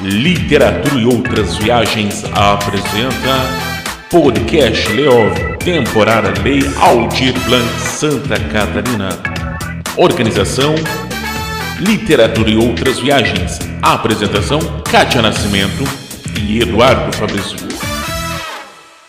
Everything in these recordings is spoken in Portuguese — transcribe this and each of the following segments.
Literatura e Outras Viagens apresenta Podcast Leov, temporada Lei Aldir Blanc Santa Catarina. Organização Literatura e Outras Viagens. Apresentação Kátia Nascimento e Eduardo Fabrício.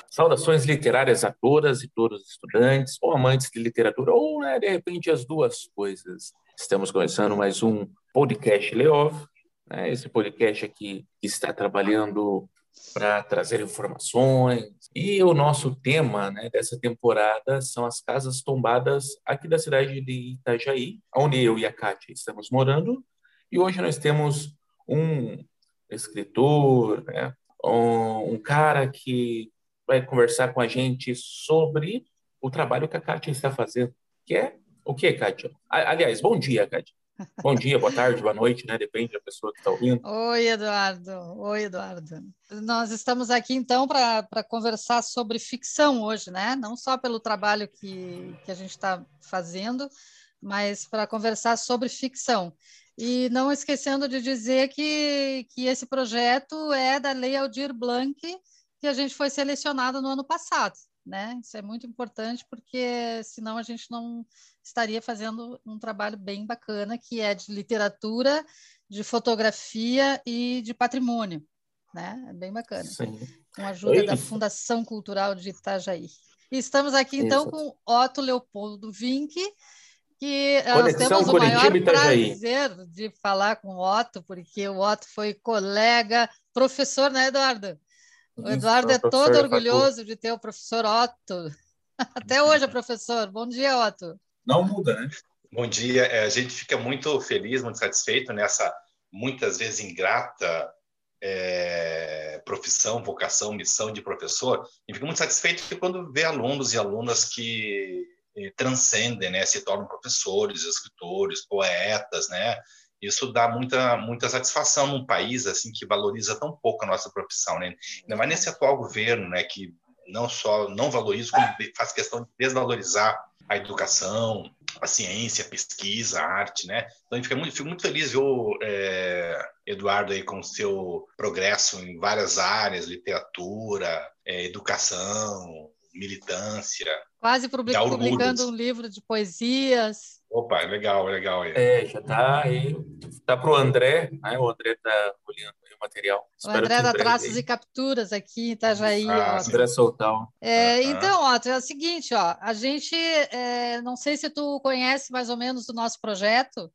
Saudações literárias a todas e todos os estudantes, ou amantes de literatura, ou né, de repente as duas coisas. Estamos começando mais um podcast Leov, né, esse podcast aqui está trabalhando para trazer informações. E o nosso tema né, dessa temporada são as casas tombadas aqui da cidade de Itajaí, onde eu e a Kátia estamos morando. E hoje nós temos um escritor, né, um, cara que vai conversar com a gente sobre o trabalho que a Kátia está fazendo, que é o que, Kátia? Aliás, bom dia, Kátia. Bom dia, boa tarde, boa noite, né? Depende da pessoa que está ouvindo. Oi, Eduardo. Oi, Eduardo. Nós estamos aqui, então, para conversar sobre ficção hoje, né? Não só pelo trabalho que, que a gente está fazendo, mas para conversar sobre ficção. E não esquecendo de dizer que, que esse projeto é da Lei Aldir Blanc, que a gente foi selecionado no ano passado. Né? Isso é muito importante porque senão a gente não estaria fazendo um trabalho bem bacana que é de literatura, de fotografia e de patrimônio, né? É bem bacana. Sim. Com a ajuda da Fundação Cultural de Itajaí. E estamos aqui então Isso. com Otto Leopoldo Vinck, que Conexão nós temos o maior prazer de falar com o Otto, porque o Otto foi colega, professor, né, Eduardo? O Eduardo é todo orgulhoso de ter o professor Otto. Até hoje é professor. Bom dia, Otto. Não muda, né? Bom dia. É, a gente fica muito feliz, muito satisfeito nessa muitas vezes ingrata é, profissão, vocação, missão de professor. E fica muito satisfeito quando vê alunos e alunas que eh, transcendem, né, se tornam professores, escritores, poetas, né? Isso dá muita, muita satisfação num país assim que valoriza tão pouco a nossa profissão, né? Ainda mais nesse atual governo, né, que não só não valoriza, como faz questão de desvalorizar a educação, a ciência, a pesquisa, a arte, né? Então, eu fico muito, fico muito feliz ver o é, Eduardo aí com o seu progresso em várias áreas, literatura, é, educação, militância. Quase publicando um livro de poesias. Opa, legal, legal. Aí. É, já está aí. Está para o André, né? o André está olhando aí o material. O Espero André dá traços e capturas aqui em Itajaí. Ah, André Soltal. É, ah, Então, ó, é o seguinte, ó, a gente, é, não sei se tu conhece mais ou menos o nosso projeto,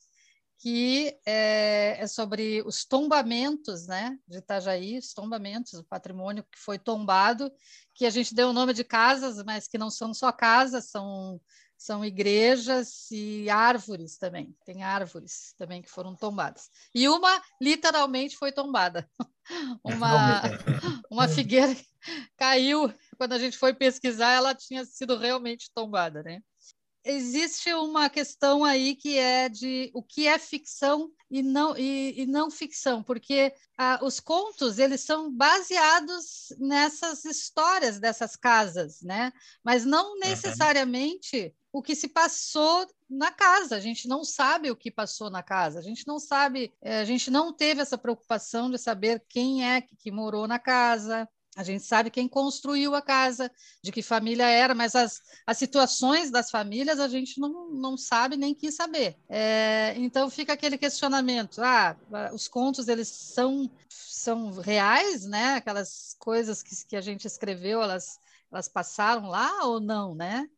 que é, é, sobre os tombamentos né, de Itajaí, os tombamentos, o patrimônio que foi tombado, que a gente deu o nome de casas, mas que não são só casas, são são igrejas e árvores também. Tem árvores também que foram tombadas. E uma literalmente foi tombada. uma, uma figueira caiu. Quando a gente foi pesquisar, ela tinha sido realmente tombada, né? Existe uma questão aí que é de o que é ficção e não, e, e não ficção, porque ah, os contos eles são baseados nessas histórias dessas casas, né? Mas não necessariamente uhum. o que se passou na casa. A gente não sabe o que passou na casa. A gente não sabe, eh, a gente não teve essa preocupação de saber quem é que, que morou na casa, a gente sabe quem construiu a casa, de que família era, mas as, as situações das famílias a gente não, não sabe nem quis saber. É, então fica aquele questionamento: ah, os contos eles são, são reais, né? Aquelas coisas que, que a gente escreveu, elas, elas passaram lá ou não, né?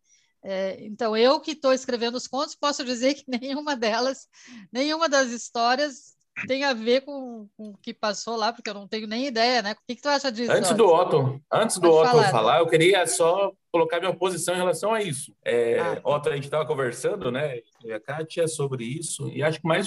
É, então, eu que estou escrevendo os contos, posso dizer que nenhuma delas, nenhuma das histórias tem a ver com, com, o que passou lá, porque eu não tenho nem ideia, né? O que, que tu acha disso? Antes do Otto, antes do Otto falar. falar, eu queria só colocar minha posição em relação a isso. É, ah. Otto, a gente estava conversando, né? E a Kátia sobre isso, e acho que mais,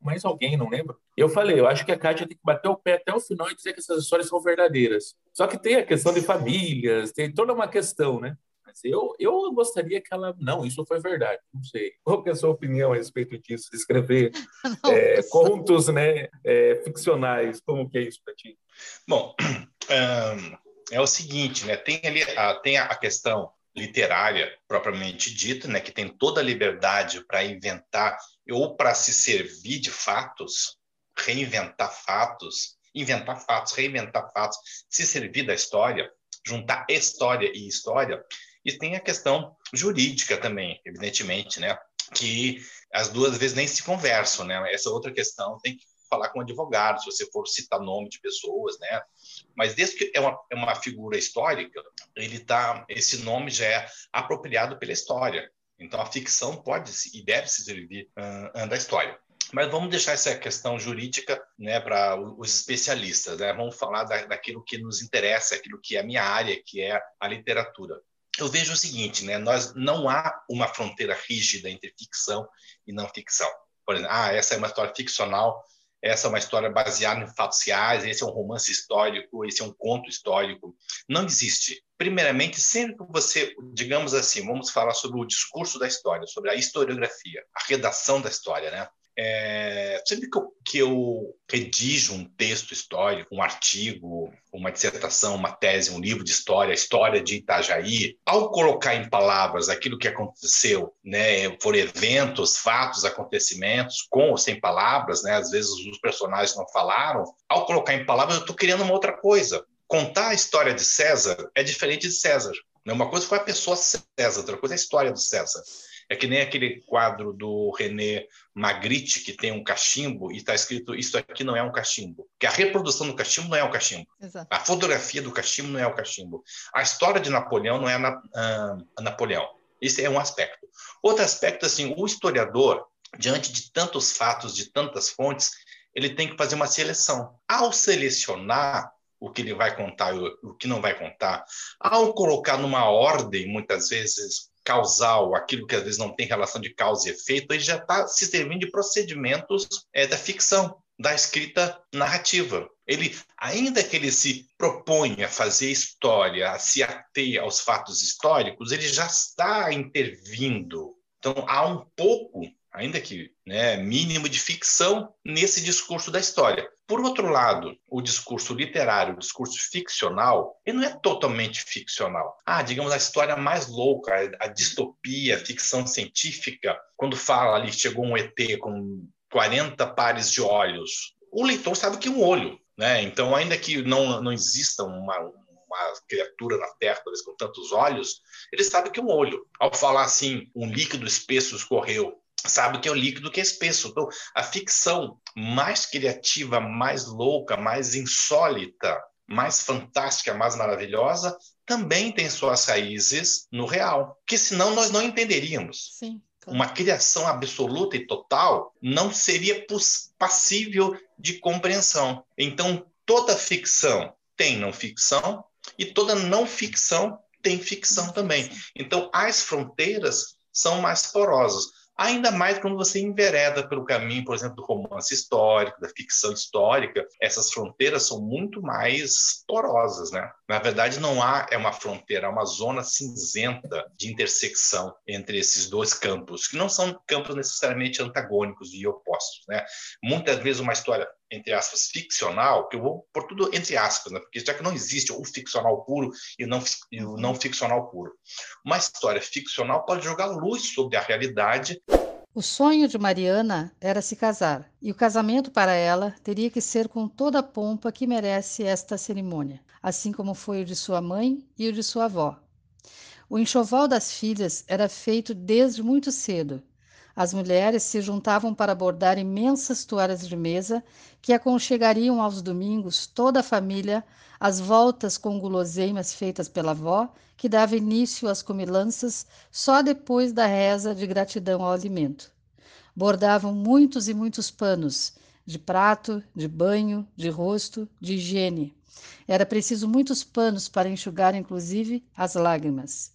mais alguém, não lembro. Eu falei, eu acho que a Kátia tem que bater o pé até o final e dizer que essas histórias são verdadeiras. Só que tem a questão de famílias, tem toda uma questão, né? Mas eu, eu gostaria que ela. Não, isso foi verdade. Não sei. Qual é a sua opinião a respeito disso? Escrever é, contos né, é, ficcionais. Como que é isso para ti? Bom, um, é o seguinte, né? Tem ali a, tem a questão literária propriamente dita, né? Que tem toda a liberdade para inventar ou para se servir de fatos, reinventar fatos inventar fatos, reinventar fatos, se servir da história, juntar história e história. E tem a questão jurídica também, evidentemente, né? Que as duas vezes nem se conversam, né? Essa outra questão tem que falar com advogado, se você for citar nome de pessoas, né? Mas desde que é uma, é uma figura histórica, ele tá, esse nome já é apropriado pela história. Então a ficção pode e deve se servir uh, da história. Mas vamos deixar essa questão jurídica né, para os especialistas. Né? Vamos falar da, daquilo que nos interessa, aquilo que é a minha área, que é a literatura. Eu vejo o seguinte, né? Nós não há uma fronteira rígida entre ficção e não ficção. Por exemplo, ah, essa é uma história ficcional, essa é uma história baseada em fatos reais, esse é um romance histórico, esse é um conto histórico. Não existe. Primeiramente, sempre que você, digamos assim, vamos falar sobre o discurso da história, sobre a historiografia, a redação da história, né? É, sempre que eu, que eu redijo um texto histórico, um artigo, uma dissertação, uma tese, um livro de história, a história de Itajaí, ao colocar em palavras aquilo que aconteceu, né, por eventos, fatos, acontecimentos, com ou sem palavras, né, às vezes os personagens não falaram, ao colocar em palavras eu estou criando uma outra coisa. Contar a história de César é diferente de César. Né? Uma coisa foi a pessoa César, outra coisa é a história do César. É que nem aquele quadro do René Magritte, que tem um cachimbo e está escrito isso aqui não é um cachimbo. Que a reprodução do cachimbo não é um cachimbo. Exato. A fotografia do cachimbo não é o cachimbo. A história de Napoleão não é a, a, a Napoleão. Esse é um aspecto. Outro aspecto, assim, o historiador, diante de tantos fatos, de tantas fontes, ele tem que fazer uma seleção. Ao selecionar o que ele vai contar e o que não vai contar, ao colocar numa ordem, muitas vezes causal, aquilo que às vezes não tem relação de causa e efeito, ele já está se servindo de procedimentos é, da ficção, da escrita narrativa. Ele, ainda que ele se proponha a fazer história, a se ater aos fatos históricos, ele já está intervindo. Então, há um pouco ainda que né, mínimo de ficção nesse discurso da história. Por outro lado, o discurso literário, o discurso ficcional, ele não é totalmente ficcional. Ah, digamos a história mais louca, a distopia, a ficção científica, quando fala ali chegou um ET com 40 pares de olhos, o leitor sabe que é um olho, né? Então, ainda que não não exista uma, uma criatura na Terra, talvez com tantos olhos, ele sabe que é um olho. Ao falar assim, um líquido espesso escorreu, sabe que é o líquido que é espesso. Então, a ficção mais criativa, mais louca, mais insólita, mais fantástica, mais maravilhosa, também tem suas raízes no real, que senão nós não entenderíamos. Sim. Uma criação absoluta e total não seria passível de compreensão. Então, toda ficção tem não ficção e toda não ficção tem ficção também. Então, as fronteiras são mais porosas. Ainda mais quando você envereda pelo caminho, por exemplo, do romance histórico, da ficção histórica, essas fronteiras são muito mais porosas, né? Na verdade, não há é uma fronteira, é uma zona cinzenta de intersecção entre esses dois campos, que não são campos necessariamente antagônicos e opostos, né? Muitas vezes uma história entre aspas, ficcional, que eu vou por tudo entre aspas, né? porque já que não existe o ficcional puro e o não, e o não ficcional puro. Uma história ficcional pode jogar luz sobre a realidade. O sonho de Mariana era se casar, e o casamento para ela teria que ser com toda a pompa que merece esta cerimônia, assim como foi o de sua mãe e o de sua avó. O enxoval das filhas era feito desde muito cedo, as mulheres se juntavam para bordar imensas toalhas de mesa que aconchegariam aos domingos toda a família às voltas com guloseimas feitas pela avó, que dava início às comilanças só depois da reza de gratidão ao alimento. Bordavam muitos e muitos panos, de prato, de banho, de rosto, de higiene. Era preciso muitos panos para enxugar, inclusive, as lágrimas.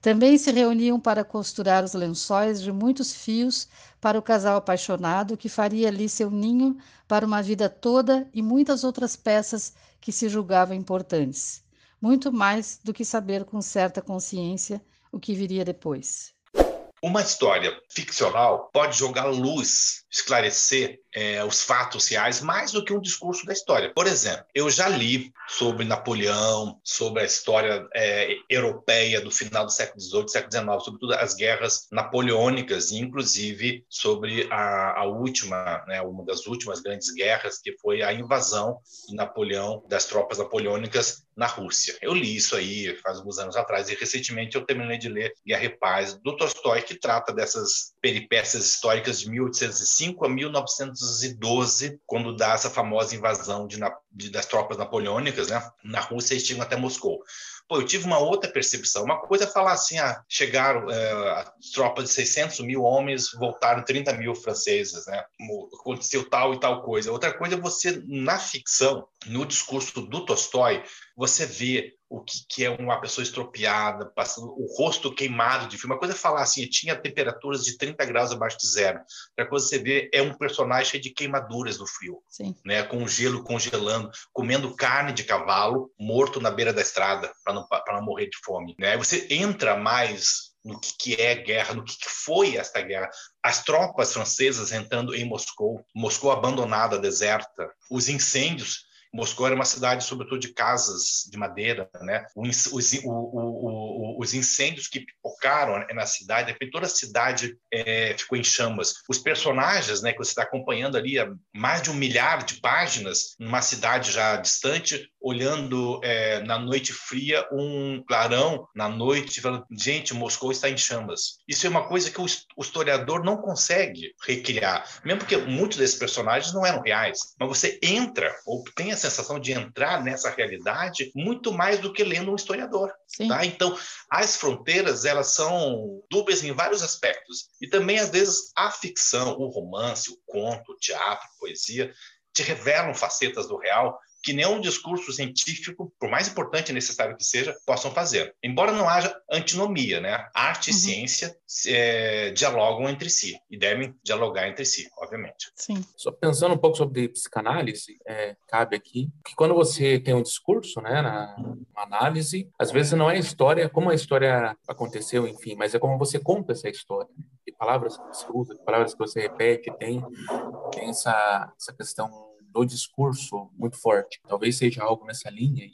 Também se reuniam para costurar os lençóis de muitos fios para o casal apaixonado que faria ali seu ninho para uma vida toda e muitas outras peças que se julgavam importantes, muito mais do que saber com certa consciência o que viria depois. Uma história ficcional pode jogar luz, esclarecer é, os fatos reais mais do que um discurso da história. Por exemplo, eu já li sobre Napoleão, sobre a história é, europeia do final do século XVIII, século XIX, sobretudo as guerras napoleônicas, inclusive sobre a, a última, né, uma das últimas grandes guerras, que foi a invasão de Napoleão, das tropas napoleônicas na Rússia. Eu li isso aí faz alguns anos atrás e recentemente eu terminei de ler Guerra e Paz do Tolstói, que trata dessas peripécias históricas de 1805 a 1912, quando dá essa famosa invasão de, de, das tropas napoleônicas né, na Rússia e chegam até Moscou. Pô, eu tive uma outra percepção. Uma coisa é falar assim, ah, chegaram é, as tropas de 600 mil homens, voltaram 30 mil franceses, né? Aconteceu tal e tal coisa. Outra coisa é você, na ficção, no discurso do Tolstói, você vê o que, que, é uma pessoa estropiada, passando o rosto queimado de filme. Uma coisa é falar assim, tinha temperaturas de 30 graus abaixo de zero. Outra coisa você vê é um personagem cheio de queimaduras no frio, Sim. né? com gelo congelando, comendo carne de cavalo morto na beira da estrada para não, não morrer de fome. Né? Você entra mais no que, que é guerra, no que, que foi esta guerra. As tropas francesas entrando em Moscou, Moscou abandonada, deserta, os incêndios Moscou era uma cidade, sobretudo, de casas de madeira, né? Os, os, o, o, os incêndios que pipocaram na cidade, toda a cidade é, ficou em chamas. Os personagens, né, que você está acompanhando ali, mais de um milhar de páginas, numa cidade já distante, olhando é, na noite fria um clarão na noite, falando, gente, Moscou está em chamas. Isso é uma coisa que o, o historiador não consegue recriar, mesmo porque muitos desses personagens não eram reais, mas você entra ou tem essa sensação de entrar nessa realidade muito mais do que lendo um historiador. Tá? Então, as fronteiras elas são dúbias em vários aspectos. E também, às vezes, a ficção, o romance, o conto, o teatro, a poesia, te revelam facetas do real que nenhum discurso científico, por mais importante e necessário que seja, possam fazer. Embora não haja antinomia, né? Arte uhum. e ciência é, dialogam entre si e devem dialogar entre si, obviamente. Sim. Só pensando um pouco sobre psicanálise, é, cabe aqui que quando você tem um discurso, né, na análise, às vezes não é a história, como a história aconteceu, enfim, mas é como você conta essa história. Que palavras que você usa, que palavras que você repete, tem, tem essa, essa questão do discurso muito forte. Talvez seja algo nessa linha,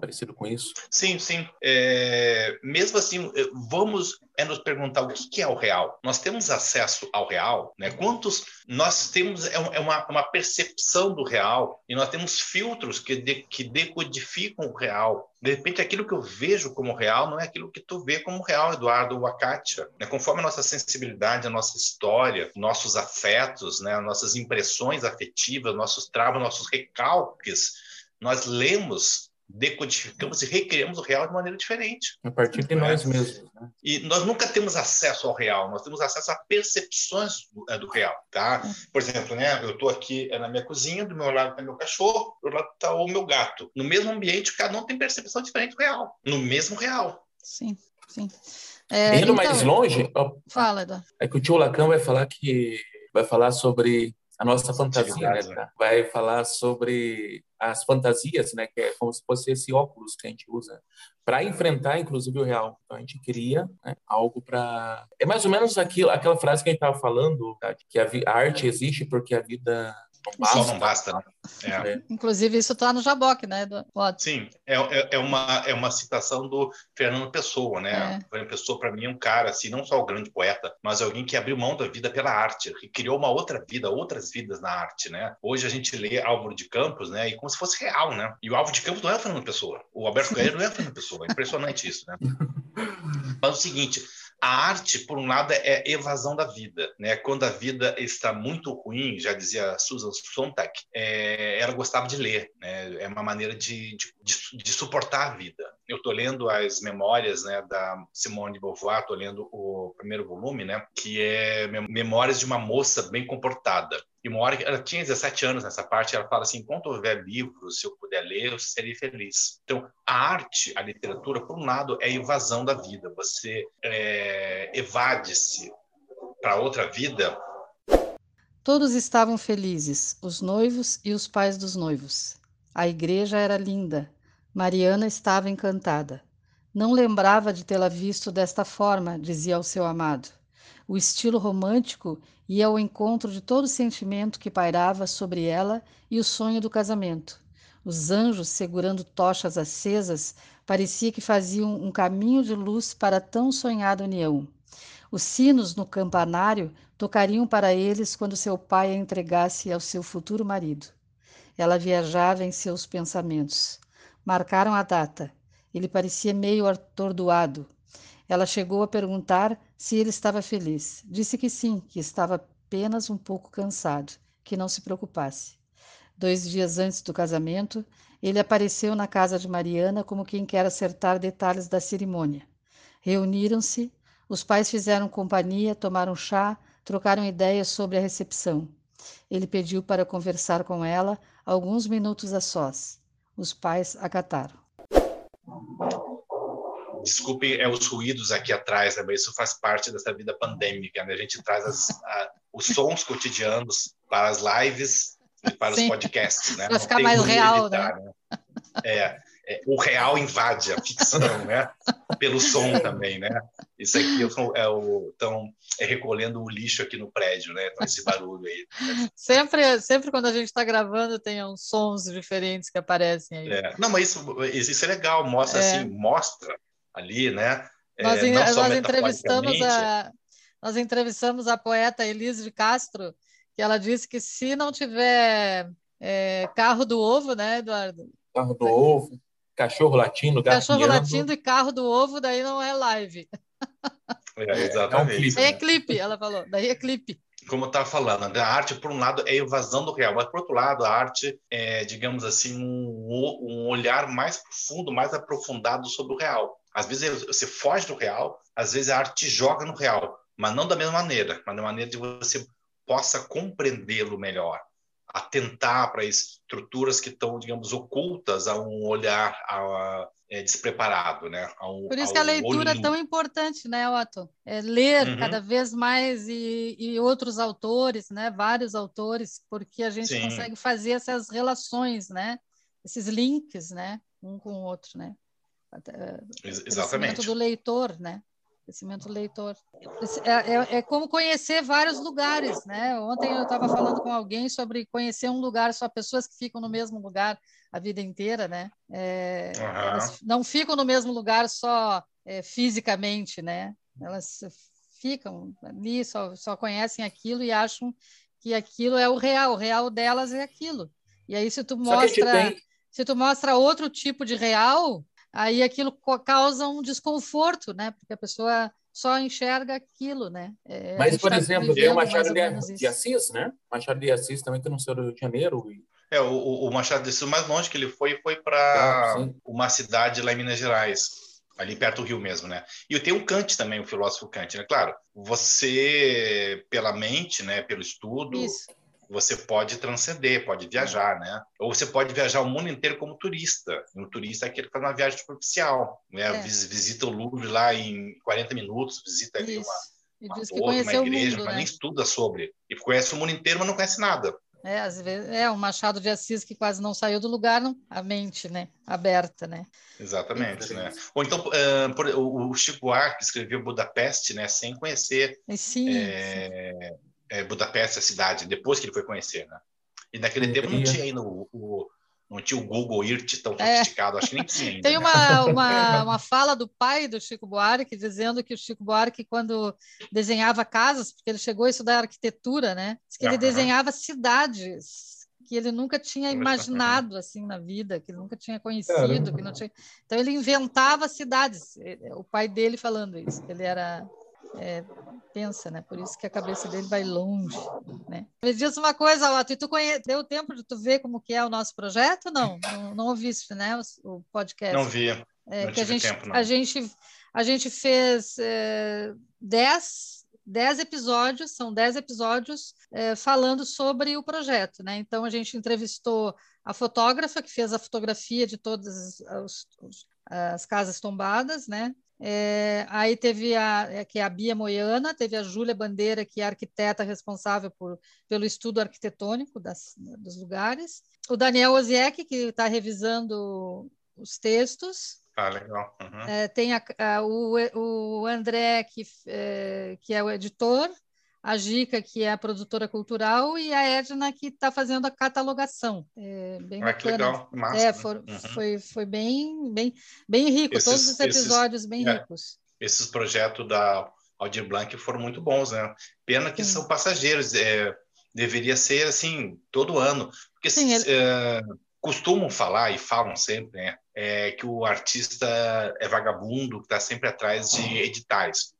parecido com isso. Sim, sim. É, mesmo assim, vamos é nos perguntar o que é o real. Nós temos acesso ao real, né? Quantos nós temos é, é uma, uma percepção do real e nós temos filtros que, de, que decodificam o real. De repente, aquilo que eu vejo como real não é aquilo que tu vê como real, Eduardo ou a Kátia. Né? Conforme a nossa sensibilidade, a nossa história, nossos afetos, né? nossas impressões afetivas, nossos traumas, nossos recalques, nós lemos decodificamos e recriamos o real de maneira diferente. A partir de nós mesmos. Né? E nós nunca temos acesso ao real, nós temos acesso a percepções do, é, do real, tá? Por exemplo, né, eu estou aqui é na minha cozinha, do meu lado está meu cachorro, do outro lado está o meu gato. No mesmo ambiente, cada um tem percepção diferente do real, no mesmo real. Sim, sim. É, Indo então, mais longe, fala, Eduardo. É que o tio Lacan vai falar que vai falar sobre a nossa fantasia, né? né? Vai falar sobre as fantasias, né? Que é como se fosse esse óculos que a gente usa para enfrentar, inclusive, o real. Então a gente cria né, algo para é mais ou menos aquilo, aquela frase que a gente estava falando, tá? que a, a arte existe porque a vida basta. Só não basta. Né? É. é. Inclusive, isso está no Jaboque, né? Do... Sim, é, é, é, uma, é uma citação do Fernando Pessoa, né? É. Fernando Pessoa, para mim, é um cara, assim, não só o grande poeta, mas alguém que abriu mão da vida pela arte, que criou uma outra vida, outras vidas na arte, né? Hoje a gente lê Álvaro de Campos, né? E como se fosse real, né? E o Álvaro de Campos não é o Fernando Pessoa. O Alberto Caeiro não é o Fernando Pessoa. É impressionante isso, né? Mas o seguinte, a arte, por um lado, é evasão da vida. Né? Quando a vida está muito ruim, já dizia Susan Sontag, é, ela gostava de ler. Né? É uma maneira de, de, de suportar a vida. Eu estou lendo as memórias né, da Simone de Beauvoir, estou lendo o primeiro volume, né, que é Memórias de uma Moça Bem Comportada. E uma hora ela tinha 17 anos nessa parte, ela fala assim: enquanto houver livros, se eu puder ler, eu serei feliz. Então, a arte, a literatura, por um lado, é evasão da vida. Você é, evade-se para outra vida. Todos estavam felizes, os noivos e os pais dos noivos. A igreja era linda. Mariana estava encantada. Não lembrava de tê-la visto desta forma, dizia ao seu amado. O estilo romântico ia ao encontro de todo o sentimento que pairava sobre ela e o sonho do casamento. Os anjos, segurando tochas acesas, parecia que faziam um caminho de luz para tão sonhada união. Os sinos no campanário tocariam para eles quando seu pai a entregasse ao seu futuro marido. Ela viajava em seus pensamentos. Marcaram a data. Ele parecia meio atordoado. Ela chegou a perguntar se ele estava feliz. Disse que sim, que estava apenas um pouco cansado, que não se preocupasse. Dois dias antes do casamento, ele apareceu na casa de Mariana como quem quer acertar detalhes da cerimônia. Reuniram-se, os pais fizeram companhia, tomaram chá, trocaram ideias sobre a recepção. Ele pediu para conversar com ela alguns minutos a sós. Os pais acataram. Desculpem é, os ruídos aqui atrás, né, mas isso faz parte dessa vida pandêmica. Né? A gente traz as, a, os sons cotidianos para as lives para Sim. os podcasts, né? Para ficar mais real, evitar, né? né? É, é, o real invade a ficção, né? Pelo som também, né? Isso aqui é o estão é, recolhendo o lixo aqui no prédio, né? Com esse barulho aí. Sempre, sempre quando a gente está gravando tem uns sons diferentes que aparecem aí. É. Não, mas isso, isso é legal, mostra é. assim, mostra ali, né? Nós, é, nós entrevistamos a nós entrevistamos a poeta Elise de Castro que ela disse que se não tiver é, carro do ovo, né, Eduardo? Carro do ovo, cachorro latindo, Cachorro latindo e carro do ovo, daí não é live. É, exatamente. É, um clipe, daí é clipe, ela falou, daí é clipe. Como está falando, né, a arte, por um lado, é evasão do real, mas, por outro lado, a arte é, digamos assim, um, um olhar mais profundo, mais aprofundado sobre o real. Às vezes você foge do real, às vezes a arte joga no real, mas não da mesma maneira, mas da maneira de você possa compreendê-lo melhor, atentar para estruturas que estão, digamos, ocultas a um olhar a, é, despreparado, né? Um, Por isso que a leitura é tão importante, né, Otto? É ler uhum. cada vez mais e, e, outros autores, né? Vários autores, porque a gente Sim. consegue fazer essas relações, né? Esses links, né? Um com o outro, né? Exatamente. do leitor, né? Crescimento leitor. É, é, é, como conhecer vários lugares, né? Ontem eu estava falando com alguém sobre conhecer um lugar, só pessoas que ficam no mesmo lugar a vida inteira, né? É, uhum. Elas não ficam no mesmo lugar só é, fisicamente, né? Elas ficam ali, só, só conhecem aquilo e acham que aquilo é o real, o real delas é aquilo. E aí se tu mostra, se tu mostra outro tipo de real, aí aquilo causa um desconforto, né? Porque a pessoa só enxerga aquilo, né? É, Mas, por tá exemplo, tem o Machado de, de, Assis, né? Machado de Assis também que não saiu do Rio de Janeiro. E... É, o, o Machado de Assis, mais longe que ele foi, foi para ah, uma cidade lá em Minas Gerais, ali perto do Rio mesmo, né? E tem o Kant também, o filósofo Kant, né? Claro, você, pela mente, né, pelo estudo... Isso você pode transcender, pode viajar, né? Ou você pode viajar o mundo inteiro como turista. Um turista é aquele que faz uma viagem superficial, né? É. Visita o Louvre lá em 40 minutos, visita ali uma, uma, torre, uma igreja, mundo, mas né? nem estuda sobre. E conhece o mundo inteiro, mas não conhece nada. É, às vezes, é um Machado de Assis que quase não saiu do lugar, não, a mente, né, aberta, né? Exatamente, né? Ou então, uh, por, o Chico Buarque escreveu Budapeste, né, sem conhecer. Sim. É, sim é, Budapeste, a cidade, depois que ele foi conhecer, né? E naquele tempo não tinha ainda o, o, não tinha o Google Earth tão é. sofisticado, é. acho que nem tinha ainda. Tem né? uma, uma, uma fala do pai do Chico Buarque dizendo que o Chico Buarque, quando desenhava casas, porque ele chegou a estudar arquitetura, né? Diz que ele uhum. desenhava cidades que ele nunca tinha imaginado assim na vida, que ele nunca tinha conhecido, que não tinha. Então ele inventava cidades. O pai dele falando isso, ele era é, pensa, né? Por isso que a cabeça dele vai longe, né? Me diz uma coisa, Otto, e tu conhe... deu tempo de tu ver como que é o nosso projeto? Não, não, não ouviste, né? O, podcast. Não vi. É, não que a gente, tempo, não. a gente a gente fez é, dez, dez episódios, são dez episódios é, falando sobre o projeto, né? Então a gente entrevistou a fotógrafa que fez a fotografia de todas as, as casas tombadas, né? É, aí teve a, é, que é a Bia Moiana, teve a Júlia Bandeira, que é a arquiteta responsável por, pelo estudo arquitetônico das, dos lugares. O Daniel Oziek, que está revisando os textos. Ah, legal. Uhum. É, tem a, a, o, o André, que, é, que é o editor, a Gica, que é a produtora cultural, e a Edna, que está fazendo a catalogação. É bem ah, que legal, massa. É, for, uhum. foi, foi bem, bem, bem rico, esses, todos os episódios esses, bem é, ricos. Esses projetos da Aldir Blanc foram muito bons, né? Pena que Sim. são passageiros, é, deveria ser assim, todo ano, porque Sim, ele... é, costumam falar, e falam sempre, né? É, que o artista é vagabundo, que está sempre atrás de editais.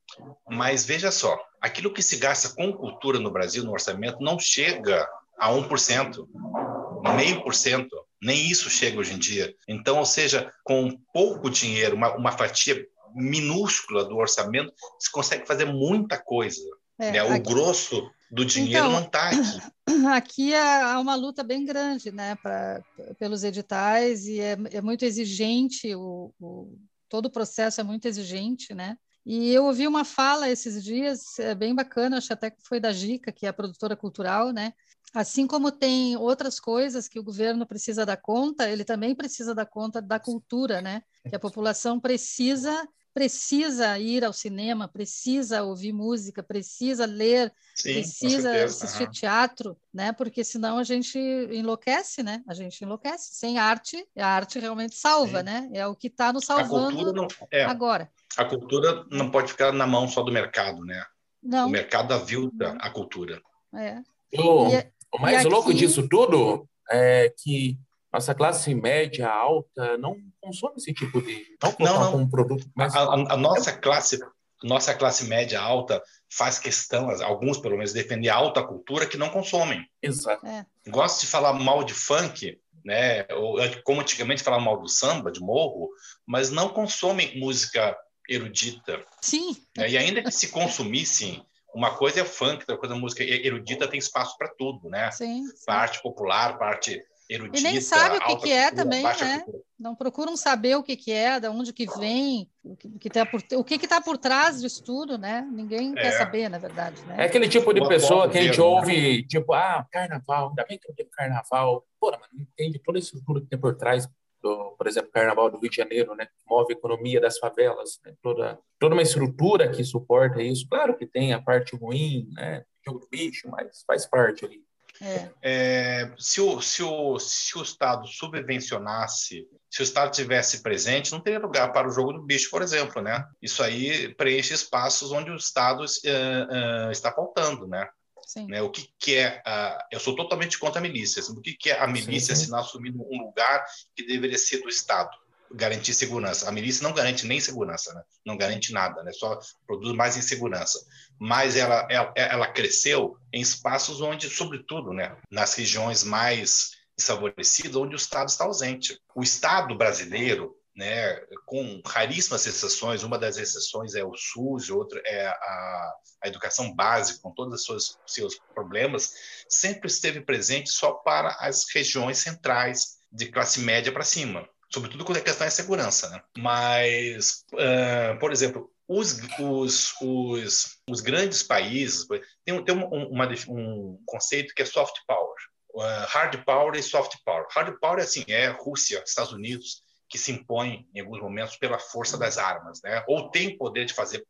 Mas veja só, aquilo que se gasta com cultura no Brasil, no orçamento, não chega a 1%, meio por cento, nem isso chega hoje em dia. Então, ou seja, com pouco dinheiro, uma, uma fatia minúscula do orçamento, se consegue fazer muita coisa. É, né? O aqui... grosso do dinheiro então, não está aqui. Aqui há uma luta bem grande né, pra, pelos editais e é, é muito exigente, o, o, todo o processo é muito exigente, né? E eu ouvi uma fala esses dias, é bem bacana, acho até que foi da Gica, que é a produtora cultural, né? Assim como tem outras coisas que o governo precisa dar conta, ele também precisa dar conta da cultura, né? Que a população precisa precisa ir ao cinema, precisa ouvir música, precisa ler, Sim, precisa assistir uhum. teatro, né? Porque senão a gente enlouquece, né? A gente enlouquece. Sem arte, a arte realmente salva, Sim. né? É o que está nos salvando não, é, agora. A cultura não pode ficar na mão só do mercado, né? Não. O mercado avilta a cultura. É. O, e, o mais louco aqui... disso tudo é que nossa classe média alta não consome esse tipo de não não, não. um produto mais a, a, a, nossa classe nossa classe média alta faz questão alguns pelo menos defender a alta cultura que não consomem exato é. gosta de falar mal de funk né ou como antigamente falava mal do samba de morro mas não consomem música erudita sim né? e ainda que se consumissem uma coisa é funk, outra coisa é música erudita tem espaço para tudo, né? Sim, sim. Parte popular, parte erudita. E nem sabe o que, que é também, né? Cultura. Não procuram saber o que, que é, de onde que vem, o que, que tá por, o que está por trás disso tudo, né? Ninguém é. quer saber, na verdade. Né? É aquele tipo de pessoa que a gente ouve, né? tipo, ah, carnaval, ainda bem que não tem carnaval. Pô, mas não entende toda a estrutura que tem por trás do, por exemplo, Carnaval do Rio de Janeiro, né, que move a economia das favelas, né, toda, toda uma estrutura que suporta isso. Claro que tem a parte ruim, né, jogo do bicho, mas faz parte ali. É. É, se, o, se, o, se o Estado subvencionasse, se o Estado tivesse presente, não teria lugar para o jogo do bicho, por exemplo, né? Isso aí preenche espaços onde o Estado uh, uh, está faltando, né? Né? O que, que é. Eu sou totalmente contra a milícia. Assim, o que, que é a milícia se não assumir um lugar que deveria ser do Estado? Garantir segurança. A milícia não garante nem segurança, né? não garante nada, né? só produz mais insegurança. Mas ela, ela, ela cresceu em espaços onde, sobretudo, né? nas regiões mais desfavorecidas, onde o Estado está ausente. O Estado brasileiro, né, com raríssimas exceções, uma das exceções é o SUS, outra é a, a educação básica, com todos os seus, seus problemas, sempre esteve presente só para as regiões centrais, de classe média para cima, sobretudo quando a questão é segurança. Né? Mas, uh, por exemplo, os, os, os, os, grandes países tem, tem um, uma, um conceito que é soft power. Uh, hard power e soft power. Hard power é assim, é Rússia, Estados Unidos, que se impõe em alguns momentos pela força das armas, né? Ou tem poder de fazer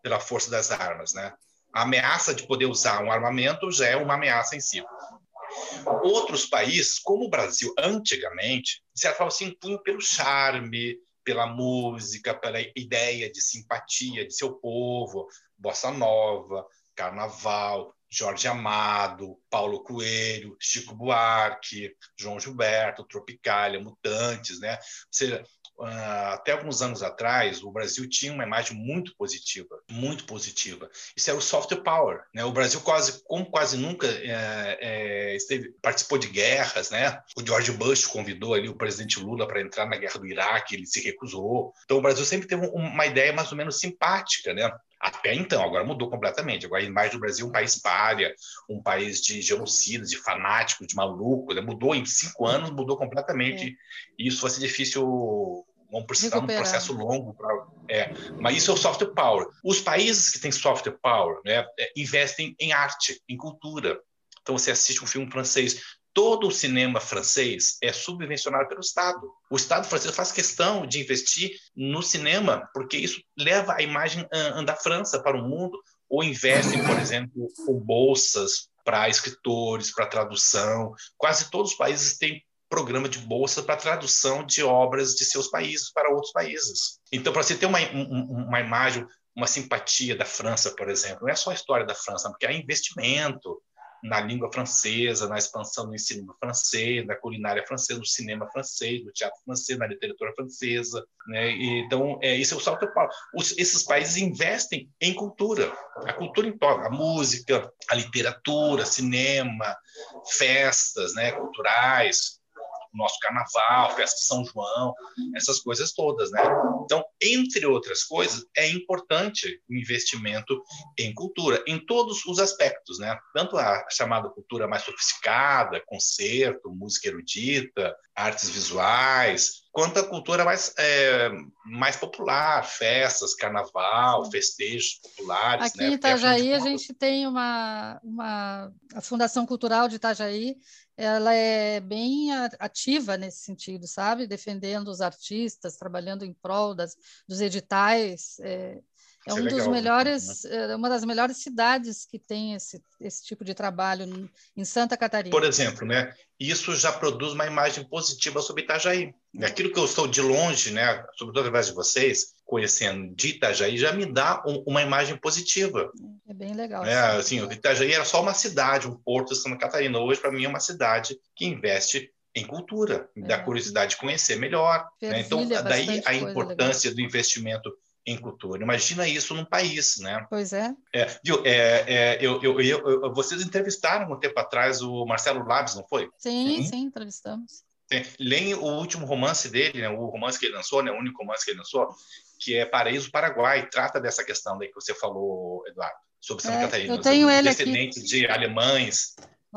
pela força das armas, né? A ameaça de poder usar um armamento já é uma ameaça em si. Outros países, como o Brasil, antigamente, de certa forma, se impunham pelo charme, pela música, pela ideia de simpatia de seu povo, bossa nova, carnaval, Jorge Amado, Paulo Coelho, Chico Buarque, João Gilberto, Tropicália, Mutantes, né? Ou seja, Uh, até alguns anos atrás, o Brasil tinha uma imagem muito positiva, muito positiva. Isso era o soft power, né? O Brasil quase, como quase nunca é, é, esteve, participou de guerras, né? O George Bush convidou ali o presidente Lula para entrar na guerra do Iraque, ele se recusou. Então o Brasil sempre teve uma ideia mais ou menos simpática, né? Até então, agora mudou completamente. Agora a imagem do Brasil é um país párea, um país de genocidas, de fanáticos, de malucos. Né? Mudou em cinco anos, mudou completamente. É. E isso vai ser difícil vão precisar de um processo longo para é, mas isso é o soft power. Os países que têm soft power né, é, investem em arte, em cultura. Então você assiste um filme francês, todo o cinema francês é subvencionado pelo Estado. O Estado francês faz questão de investir no cinema, porque isso leva a imagem da França para o mundo, ou investe, por exemplo, com bolsas para escritores, para tradução. Quase todos os países têm programa de bolsa para tradução de obras de seus países para outros países. Então, para você ter uma, uma imagem, uma simpatia da França, por exemplo, não é só a história da França, porque há investimento, na língua francesa, na expansão do ensino francês, da culinária francesa, do cinema francês, do teatro francês, na literatura francesa. Né? Então, é, isso é o salto que eu falo. Os, esses países investem em cultura. A cultura em a música, a literatura, cinema, festas né, culturais, nosso carnaval, festa de São João, essas coisas todas, né? Então, entre outras coisas, é importante o investimento em cultura, em todos os aspectos, né? Tanto a chamada cultura mais sofisticada, concerto, música erudita, artes visuais, quanto a cultura mais, é, mais popular, festas, carnaval, festejos populares. Aqui né? em Itajaí, a gente tem uma, uma a Fundação Cultural de Itajaí, ela é bem ativa nesse sentido, sabe? Defendendo os artistas, trabalhando em prol das, dos editais. É, é um é dos melhores, né? é uma das melhores cidades que tem esse, esse tipo de trabalho em Santa Catarina. Por exemplo, né? Isso já produz uma imagem positiva sobre Itajaí. Aquilo que eu estou de longe, né? Sobretudo através de vocês, conhecendo de Itajaí, já me dá um, uma imagem positiva. É bem legal. É, assim, Itajaí era só uma cidade, um porto de Santa Catarina. Hoje, para mim, é uma cidade que investe em cultura, é. curiosidade de conhecer melhor. Né? Então, daí a importância legal. do investimento em cultura. Imagina isso num país, né? Pois é. é viu, é, é eu, eu, eu, vocês entrevistaram um tempo atrás o Marcelo Labs, não foi? Sim, sim, sim entrevistamos. Leem o último romance dele, né, o romance que ele lançou, né, o único romance que ele lançou, que é Paraíso Paraguai, trata dessa questão daí que você falou, Eduardo, sobre Santa é, Catarina. Eu tenho ele descendentes aqui. de alemães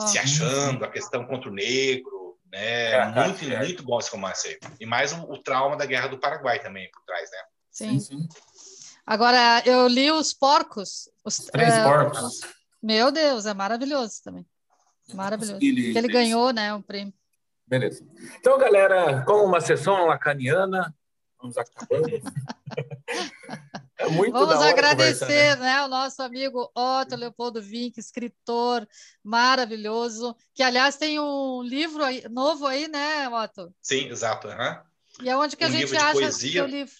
se achando, a questão contra o negro, né? É, muito, é. muito bom esse romance aí. E mais o, o, trauma da Guerra do Paraguai também por trás, né? Sim. sim, sim. Agora, eu li Os Porcos. Os Três é, Porcos. Meu Deus, é maravilhoso também. Maravilhoso. Ele, ele ganhou, né, um prêmio. Beleza. Então, galera, como uma sessão lacaniana, vamos acabando. é muito Vamos agradecer né? né, nosso amigo Otto Leopoldo Vink, escritor maravilhoso, que, aliás, tem um livro aí, novo aí, né, Otto? Sim, exato. Uhum. E aonde que um a gente acha o livro?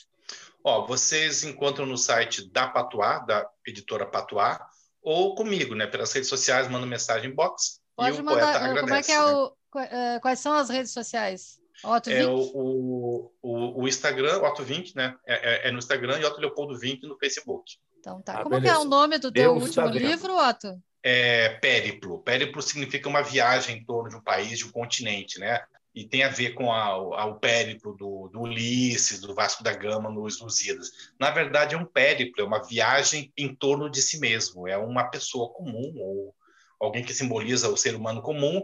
Ó, vocês encontram no site da Patuá, da editora Patuá, ou comigo, né? Pelas redes sociais, manda mensagem em box. Pode e o mandar, poeta agradece. Como é que é né? o, quais são as redes sociais? Otto é o, o, o, Instagram, Otto Vink, né? É, é, é, no Instagram e Otto Leopoldo Vink no Facebook. Então tá. Ah, Como é o nome do teu último livro, Otto? É Périplo. Périplo significa uma viagem em torno de um país, de um continente, né? E tem a ver com a, a, o périplo do, do, Ulisses, do Vasco da Gama nos Lusíadas. Na verdade, é um périplo, é uma viagem em torno de si mesmo. É uma pessoa comum, ou alguém que simboliza o ser humano comum,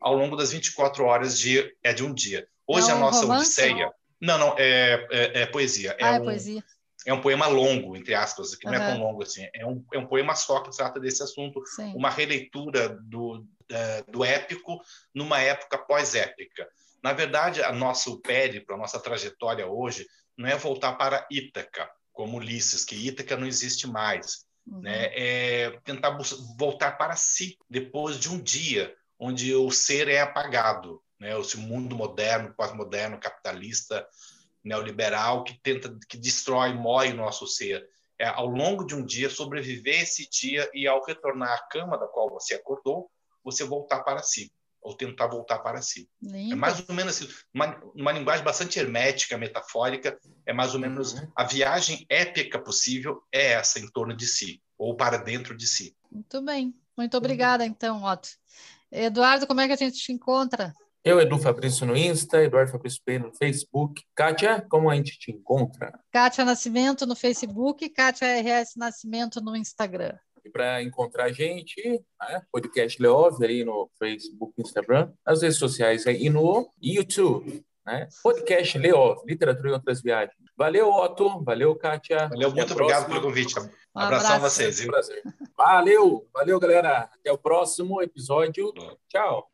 ao longo das 24 horas de, é de um dia. Hoje é a nossa romance, Odisseia. Não, não, é, é, é poesia. É, ah, é um, poesia. É um poema longo, entre aspas, que uhum. não é tão longo assim. É um, é um poema só que trata desse assunto, Sim. uma releitura do, do épico numa época pós-épica. Na verdade, a nosso périplo, a nossa trajetória hoje, não é voltar para Ítaca, como Ulisses, que Ítaca não existe mais. Uhum. Né? É tentar voltar para si, depois de um dia onde o ser é apagado, né? Esse mundo moderno, pós-moderno, capitalista, neoliberal que tenta, que destrói, mói o nosso ser. É, ao longo de um dia, sobreviver esse dia e ao retornar à cama da qual você acordou, você voltar para si ou tentar voltar para si. Lindo. É mais ou menos assim, uma, uma, linguagem bastante hermética, metafórica, é mais ou menos uhum. a viagem épica possível é essa em torno de si ou para dentro de si. Muito bem. Muito obrigada, então, Otto. Eduardo, como é que a gente te encontra? Eu, Edu Fabrício no Insta, Eduardo Fabrício P no Facebook. Kátia, como a gente te encontra? Kátia Nascimento no Facebook, Kátia RS Nascimento no Instagram. E para encontrar a gente, né, podcast Leov aí no Facebook, Instagram, nas redes sociais aí, e no YouTube, né? Podcast Leov, Literatura e Outras Viagens. Valeu, Otto. Valeu, Kátia. Valeu, muito obrigado pelo convite. Um abração a vocês. Viu? Valeu, valeu, galera. Até o próximo episódio. Tchau.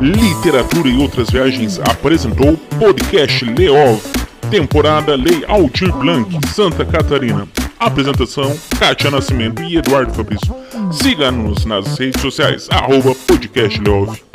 Literatura e Outras Viagens apresentou Podcast Leov, temporada Lei Altir Blanc, Santa Catarina. Apresentação: Kátia Nascimento e Eduardo Fabrício. Siga-nos nas redes sociais, arroba Podcast Leov.